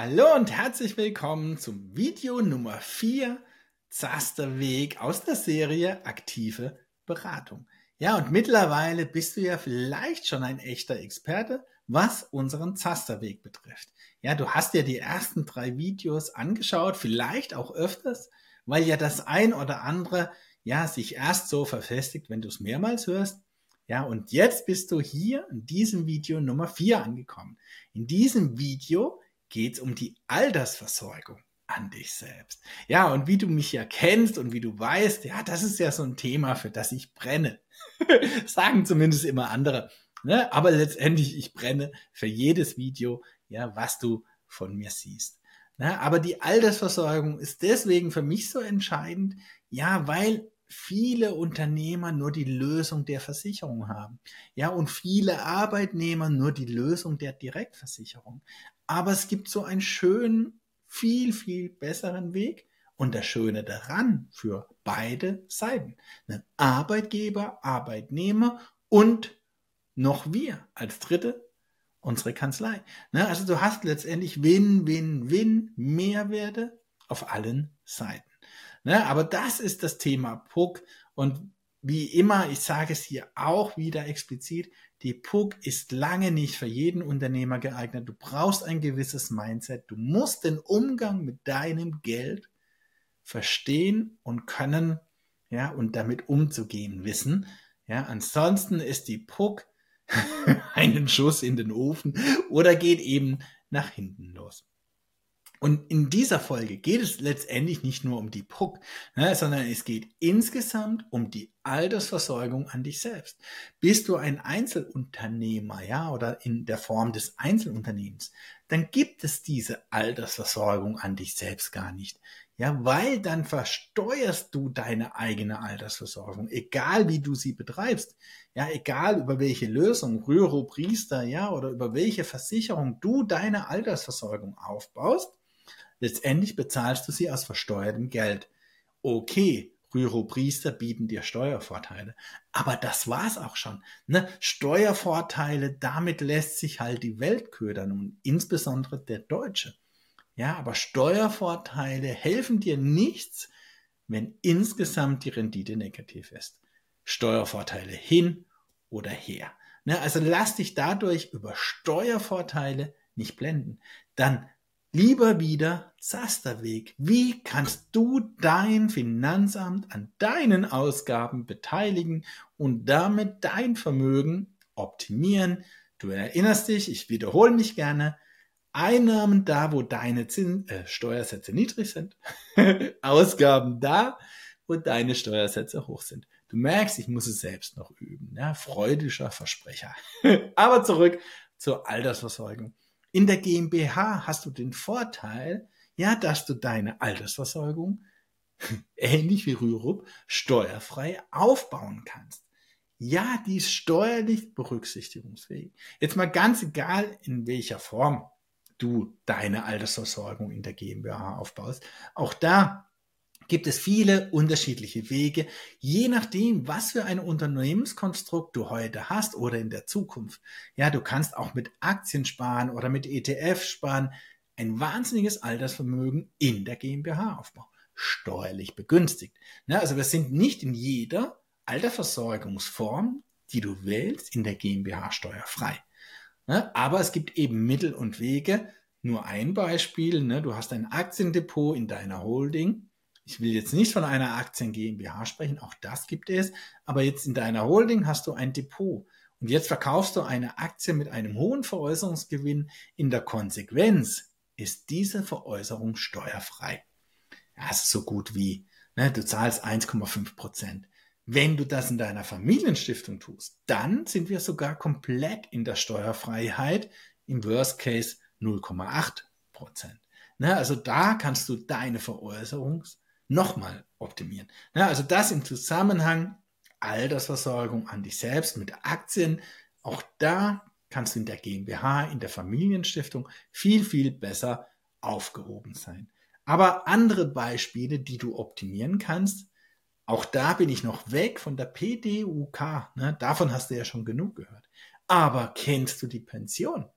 Hallo und herzlich willkommen zum Video Nummer 4 Zasterweg aus der Serie Aktive Beratung. Ja, und mittlerweile bist du ja vielleicht schon ein echter Experte, was unseren Zasterweg betrifft. Ja, du hast ja die ersten drei Videos angeschaut, vielleicht auch öfters, weil ja das ein oder andere ja sich erst so verfestigt, wenn du es mehrmals hörst. Ja, und jetzt bist du hier in diesem Video Nummer 4 angekommen. In diesem Video geht es um die Altersversorgung an dich selbst. Ja, und wie du mich ja kennst und wie du weißt, ja, das ist ja so ein Thema, für das ich brenne. Sagen zumindest immer andere. Ne? Aber letztendlich, ich brenne für jedes Video, ja, was du von mir siehst. Ne? Aber die Altersversorgung ist deswegen für mich so entscheidend, ja, weil viele Unternehmer nur die Lösung der Versicherung haben. Ja, und viele Arbeitnehmer nur die Lösung der Direktversicherung. Aber es gibt so einen schönen, viel, viel besseren Weg. Und das Schöne daran für beide Seiten. Arbeitgeber, Arbeitnehmer und noch wir als Dritte, unsere Kanzlei. Ne, also du hast letztendlich Win, Win, Win, Mehrwerte auf allen Seiten. Ne? Aber das ist das Thema Puck. Und wie immer, ich sage es hier auch wieder explizit, die Puck ist lange nicht für jeden Unternehmer geeignet. Du brauchst ein gewisses Mindset. Du musst den Umgang mit deinem Geld verstehen und können, ja, und damit umzugehen wissen. Ja, ansonsten ist die Puck einen Schuss in den Ofen oder geht eben nach hinten los. Und in dieser Folge geht es letztendlich nicht nur um die Puck, ne, sondern es geht insgesamt um die Altersversorgung an dich selbst. Bist du ein Einzelunternehmer, ja, oder in der Form des Einzelunternehmens, dann gibt es diese Altersversorgung an dich selbst gar nicht. Ja, weil dann versteuerst du deine eigene Altersversorgung, egal wie du sie betreibst. Ja, egal über welche Lösung, Rüro, Priester, ja, oder über welche Versicherung du deine Altersversorgung aufbaust, Letztendlich bezahlst du sie aus versteuertem Geld. Okay, Rüro-Priester bieten dir Steuervorteile. Aber das war's auch schon. Ne? Steuervorteile, damit lässt sich halt die Welt ködern und insbesondere der Deutsche. Ja, aber Steuervorteile helfen dir nichts, wenn insgesamt die Rendite negativ ist. Steuervorteile hin oder her. Ne? Also lass dich dadurch über Steuervorteile nicht blenden. Dann Lieber wieder Zasterweg. Wie kannst du dein Finanzamt an deinen Ausgaben beteiligen und damit dein Vermögen optimieren? Du erinnerst dich, ich wiederhole mich gerne. Einnahmen da, wo deine Zins äh, Steuersätze niedrig sind. Ausgaben da, wo deine Steuersätze hoch sind. Du merkst, ich muss es selbst noch üben. Ja, freudischer Versprecher. Aber zurück zur Altersversorgung. In der GmbH hast du den Vorteil, ja, dass du deine Altersversorgung ähnlich wie Rürup steuerfrei aufbauen kannst. Ja, die ist steuerlich berücksichtigungsfähig. Jetzt mal ganz egal, in welcher Form du deine Altersversorgung in der GmbH aufbaust. Auch da gibt es viele unterschiedliche Wege, je nachdem, was für ein Unternehmenskonstrukt du heute hast oder in der Zukunft. Ja, du kannst auch mit Aktien sparen oder mit ETF sparen, ein wahnsinniges Altersvermögen in der GmbH aufbauen. Steuerlich begünstigt. Ja, also wir sind nicht in jeder Altersversorgungsform, die du wählst, in der GmbH steuerfrei. Ja, aber es gibt eben Mittel und Wege. Nur ein Beispiel, ne, du hast ein Aktiendepot in deiner Holding ich will jetzt nicht von einer Aktien GmbH sprechen, auch das gibt es, aber jetzt in deiner Holding hast du ein Depot und jetzt verkaufst du eine Aktie mit einem hohen Veräußerungsgewinn. In der Konsequenz ist diese Veräußerung steuerfrei. Das ist so gut wie, ne, du zahlst 1,5 Prozent. Wenn du das in deiner Familienstiftung tust, dann sind wir sogar komplett in der Steuerfreiheit, im Worst Case 0,8 Prozent. Ne, also da kannst du deine Veräußerungs- nochmal optimieren. Ja, also das im Zusammenhang Altersversorgung an dich selbst mit Aktien. Auch da kannst du in der GmbH, in der Familienstiftung viel, viel besser aufgehoben sein. Aber andere Beispiele, die du optimieren kannst, auch da bin ich noch weg von der PDUK. Ne? Davon hast du ja schon genug gehört. Aber kennst du die Pension?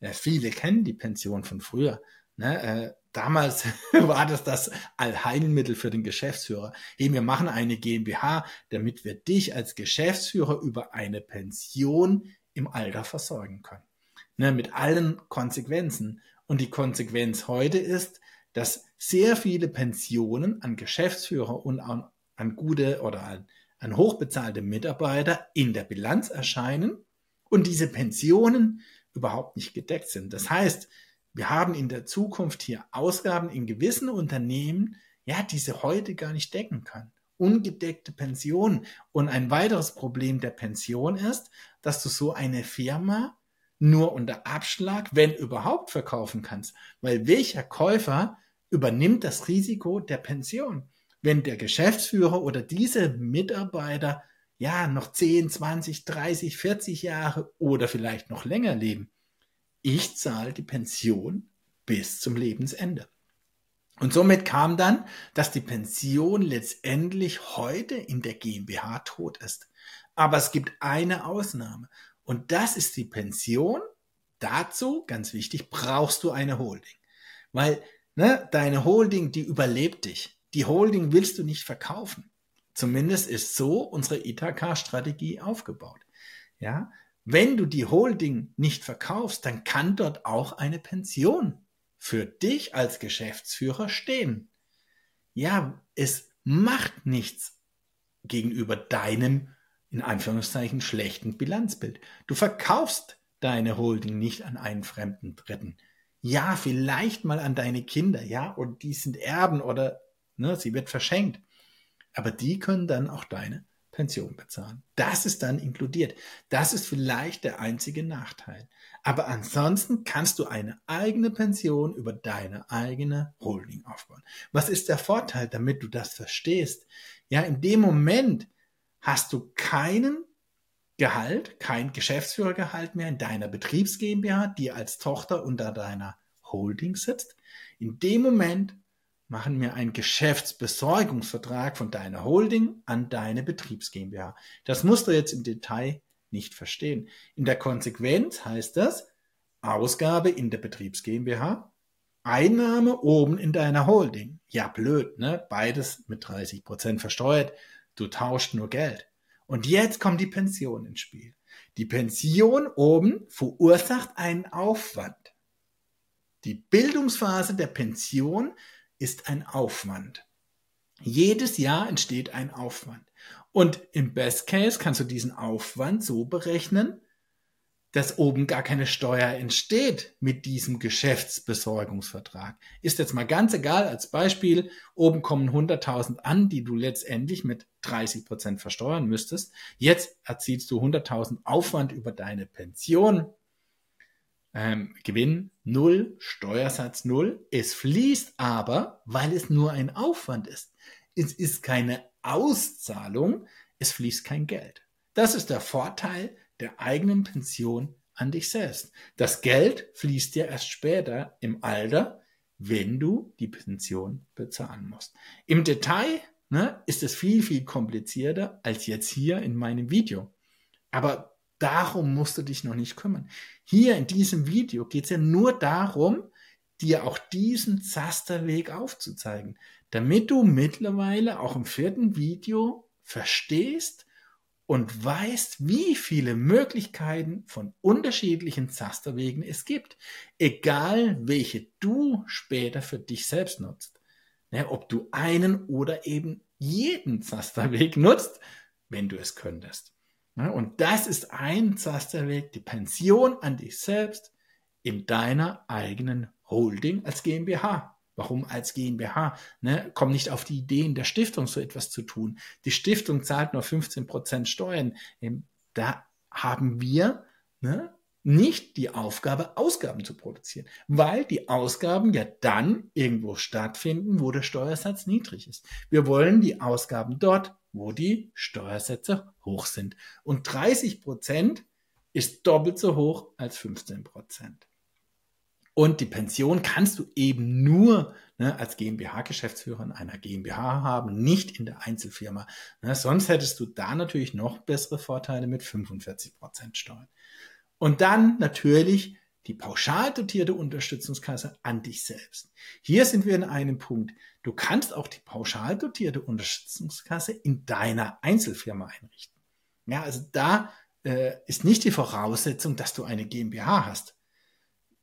Ja, viele kennen die Pension von früher. Ne, äh, damals war das das Allheilmittel für den Geschäftsführer. Hey, wir machen eine GmbH, damit wir dich als Geschäftsführer über eine Pension im Alter versorgen können. Ne, mit allen Konsequenzen. Und die Konsequenz heute ist, dass sehr viele Pensionen an Geschäftsführer und an, an gute oder an, an hochbezahlte Mitarbeiter in der Bilanz erscheinen und diese Pensionen überhaupt nicht gedeckt sind. Das heißt, wir haben in der Zukunft hier Ausgaben in gewissen Unternehmen, ja, die sie heute gar nicht decken können. Ungedeckte Pensionen. Und ein weiteres Problem der Pension ist, dass du so eine Firma nur unter Abschlag, wenn überhaupt, verkaufen kannst. Weil welcher Käufer übernimmt das Risiko der Pension? Wenn der Geschäftsführer oder diese Mitarbeiter ja noch 10, 20, 30, 40 Jahre oder vielleicht noch länger leben, ich zahle die Pension bis zum Lebensende. Und somit kam dann, dass die Pension letztendlich heute in der GmbH tot ist. Aber es gibt eine Ausnahme. Und das ist die Pension. Dazu, ganz wichtig, brauchst du eine Holding. Weil ne, deine Holding, die überlebt dich. Die Holding willst du nicht verkaufen. Zumindest ist so unsere Ithaka-Strategie aufgebaut. Ja, wenn du die Holding nicht verkaufst, dann kann dort auch eine Pension für dich als Geschäftsführer stehen. Ja, es macht nichts gegenüber deinem, in Anführungszeichen, schlechten Bilanzbild. Du verkaufst deine Holding nicht an einen fremden Dritten. Ja, vielleicht mal an deine Kinder, ja, und die sind Erben oder ne, sie wird verschenkt. Aber die können dann auch deine Pension bezahlen. Das ist dann inkludiert. Das ist vielleicht der einzige Nachteil. Aber ansonsten kannst du eine eigene Pension über deine eigene Holding aufbauen. Was ist der Vorteil, damit du das verstehst? Ja, in dem Moment hast du keinen Gehalt, kein Geschäftsführergehalt mehr in deiner Betriebs GmbH, die als Tochter unter deiner Holding sitzt. In dem Moment machen wir einen Geschäftsbesorgungsvertrag von deiner Holding an deine Betriebs GmbH. Das musst du jetzt im Detail nicht verstehen. In der Konsequenz heißt das Ausgabe in der Betriebs GmbH, Einnahme oben in deiner Holding. Ja, blöd, ne? Beides mit 30 Prozent versteuert. Du tauscht nur Geld. Und jetzt kommt die Pension ins Spiel. Die Pension oben verursacht einen Aufwand. Die Bildungsphase der Pension ist ein Aufwand. Jedes Jahr entsteht ein Aufwand. Und im Best Case kannst du diesen Aufwand so berechnen, dass oben gar keine Steuer entsteht mit diesem Geschäftsbesorgungsvertrag. Ist jetzt mal ganz egal, als Beispiel, oben kommen 100.000 an, die du letztendlich mit 30 Prozent versteuern müsstest. Jetzt erzielst du 100.000 Aufwand über deine Pension ähm, Gewinn null, Steuersatz null. Es fließt aber, weil es nur ein Aufwand ist. Es ist keine Auszahlung, es fließt kein Geld. Das ist der Vorteil der eigenen Pension an dich selbst. Das Geld fließt dir erst später im Alter, wenn du die Pension bezahlen musst. Im Detail ne, ist es viel, viel komplizierter als jetzt hier in meinem Video. Aber Darum musst du dich noch nicht kümmern. Hier in diesem Video geht es ja nur darum, dir auch diesen Zasterweg aufzuzeigen, damit du mittlerweile auch im vierten Video verstehst und weißt, wie viele Möglichkeiten von unterschiedlichen Zasterwegen es gibt, egal welche du später für dich selbst nutzt. Ja, ob du einen oder eben jeden Zasterweg nutzt, wenn du es könntest. Und das ist ein Zasterweg, die Pension an dich selbst in deiner eigenen Holding als GmbH. Warum als GmbH? Ne, komm nicht auf die Idee, in der Stiftung so etwas zu tun. Die Stiftung zahlt nur 15% Steuern. Ähm, da haben wir ne, nicht die Aufgabe, Ausgaben zu produzieren, weil die Ausgaben ja dann irgendwo stattfinden, wo der Steuersatz niedrig ist. Wir wollen die Ausgaben dort wo die Steuersätze hoch sind. Und 30 Prozent ist doppelt so hoch als 15 Prozent. Und die Pension kannst du eben nur ne, als GmbH-Geschäftsführer in einer GmbH haben, nicht in der Einzelfirma. Ne, sonst hättest du da natürlich noch bessere Vorteile mit 45 Prozent Steuern. Und dann natürlich die pauschal dotierte Unterstützungskasse an dich selbst. Hier sind wir in einem Punkt. Du kannst auch die pauschal dotierte Unterstützungskasse in deiner Einzelfirma einrichten. Ja, also da äh, ist nicht die Voraussetzung, dass du eine GmbH hast.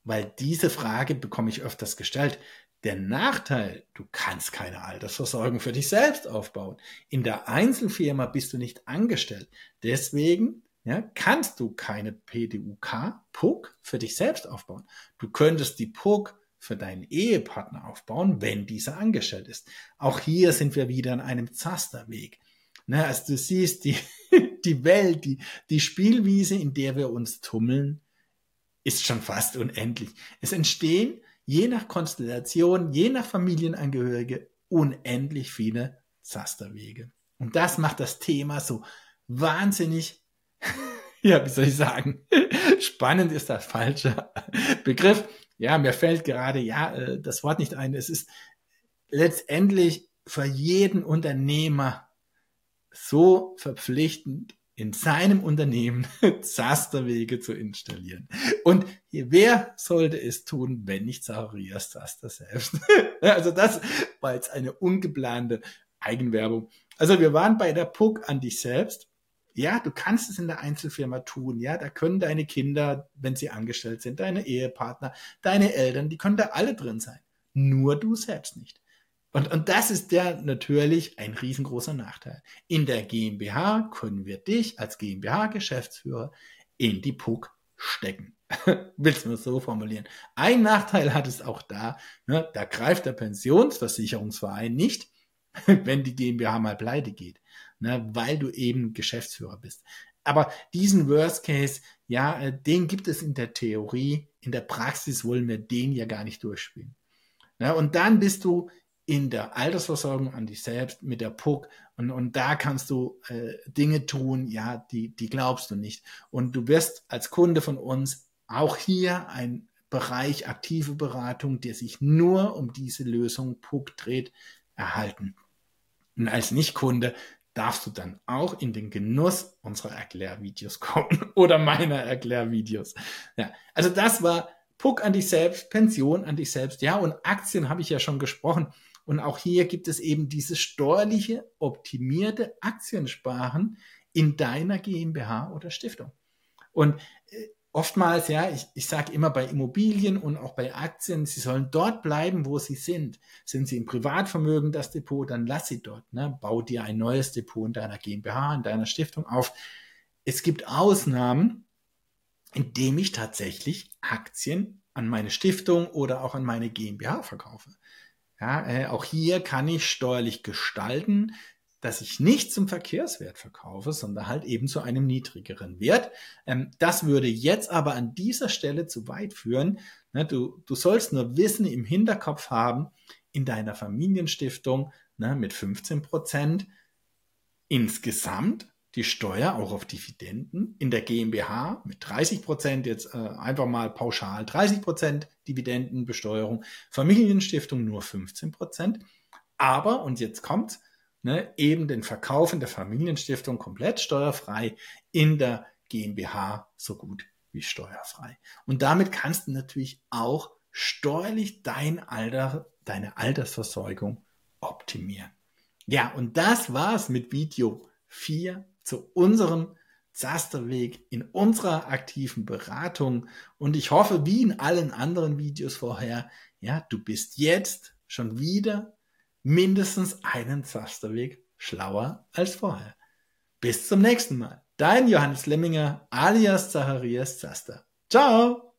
Weil diese Frage bekomme ich öfters gestellt. Der Nachteil, du kannst keine Altersversorgung für dich selbst aufbauen. In der Einzelfirma bist du nicht angestellt. Deswegen ja, kannst du keine PDUK, PUC, für dich selbst aufbauen. Du könntest die PUC für deinen Ehepartner aufbauen, wenn dieser angestellt ist. Auch hier sind wir wieder an einem Zasterweg. Ne, also du siehst, die, die Welt, die, die Spielwiese, in der wir uns tummeln, ist schon fast unendlich. Es entstehen je nach Konstellation, je nach Familienangehörige unendlich viele Zasterwege. Und das macht das Thema so wahnsinnig, ja, wie soll ich sagen, spannend ist das falsche Begriff. Ja, mir fällt gerade, ja, äh, das Wort nicht ein. Es ist letztendlich für jeden Unternehmer so verpflichtend, in seinem Unternehmen Zasterwege zu installieren. Und wer sollte es tun, wenn nicht Zacharias Zaster selbst? also das war jetzt eine ungeplante Eigenwerbung. Also wir waren bei der Puck an dich selbst. Ja, du kannst es in der Einzelfirma tun. Ja, da können deine Kinder, wenn sie angestellt sind, deine Ehepartner, deine Eltern, die können da alle drin sein. Nur du selbst nicht. Und, und das ist der natürlich ein riesengroßer Nachteil. In der GmbH können wir dich als GmbH-Geschäftsführer in die PUC stecken. Willst du es so formulieren? Ein Nachteil hat es auch da, ne, da greift der Pensionsversicherungsverein nicht, wenn die GmbH mal pleite geht, ne, weil du eben Geschäftsführer bist. Aber diesen Worst Case, ja, äh, den gibt es in der Theorie, in der Praxis wollen wir den ja gar nicht durchspielen. Ja, und dann bist du in der Altersversorgung an dich selbst mit der PUC und, und da kannst du äh, Dinge tun, ja, die, die glaubst du nicht. Und du wirst als Kunde von uns auch hier ein Bereich aktive Beratung, der sich nur um diese Lösung PUC dreht, erhalten. Und als Nichtkunde darfst du dann auch in den Genuss unserer Erklärvideos kommen oder meiner Erklärvideos. Ja, also das war PUC an dich selbst, Pension an dich selbst. Ja, und Aktien habe ich ja schon gesprochen. Und auch hier gibt es eben dieses steuerliche, optimierte Aktiensparen in deiner GmbH oder Stiftung. Und äh, oftmals, ja, ich, ich sage immer bei Immobilien und auch bei Aktien, sie sollen dort bleiben, wo sie sind. Sind sie im Privatvermögen das Depot, dann lass sie dort. Ne? Bau dir ein neues Depot in deiner GmbH, in deiner Stiftung auf. Es gibt Ausnahmen, indem ich tatsächlich Aktien an meine Stiftung oder auch an meine GmbH verkaufe. Ja, äh, auch hier kann ich steuerlich gestalten, dass ich nicht zum Verkehrswert verkaufe, sondern halt eben zu einem niedrigeren Wert. Ähm, das würde jetzt aber an dieser Stelle zu weit führen. Ne, du, du sollst nur Wissen im Hinterkopf haben, in deiner Familienstiftung ne, mit 15 Prozent insgesamt die Steuer auch auf Dividenden. In der GmbH mit 30 Prozent, jetzt äh, einfach mal pauschal 30 Prozent Dividendenbesteuerung. Familienstiftung nur 15 Prozent. Aber, und jetzt kommt, ne, eben den Verkauf in der Familienstiftung komplett steuerfrei, in der GmbH so gut wie steuerfrei. Und damit kannst du natürlich auch steuerlich dein Alter, deine Altersversorgung optimieren. Ja, und das war's mit Video 4 zu unserem Zasterweg in unserer aktiven Beratung. Und ich hoffe, wie in allen anderen Videos vorher, ja, du bist jetzt schon wieder mindestens einen Zasterweg schlauer als vorher. Bis zum nächsten Mal. Dein Johannes Lemminger alias Zacharias Zaster. Ciao!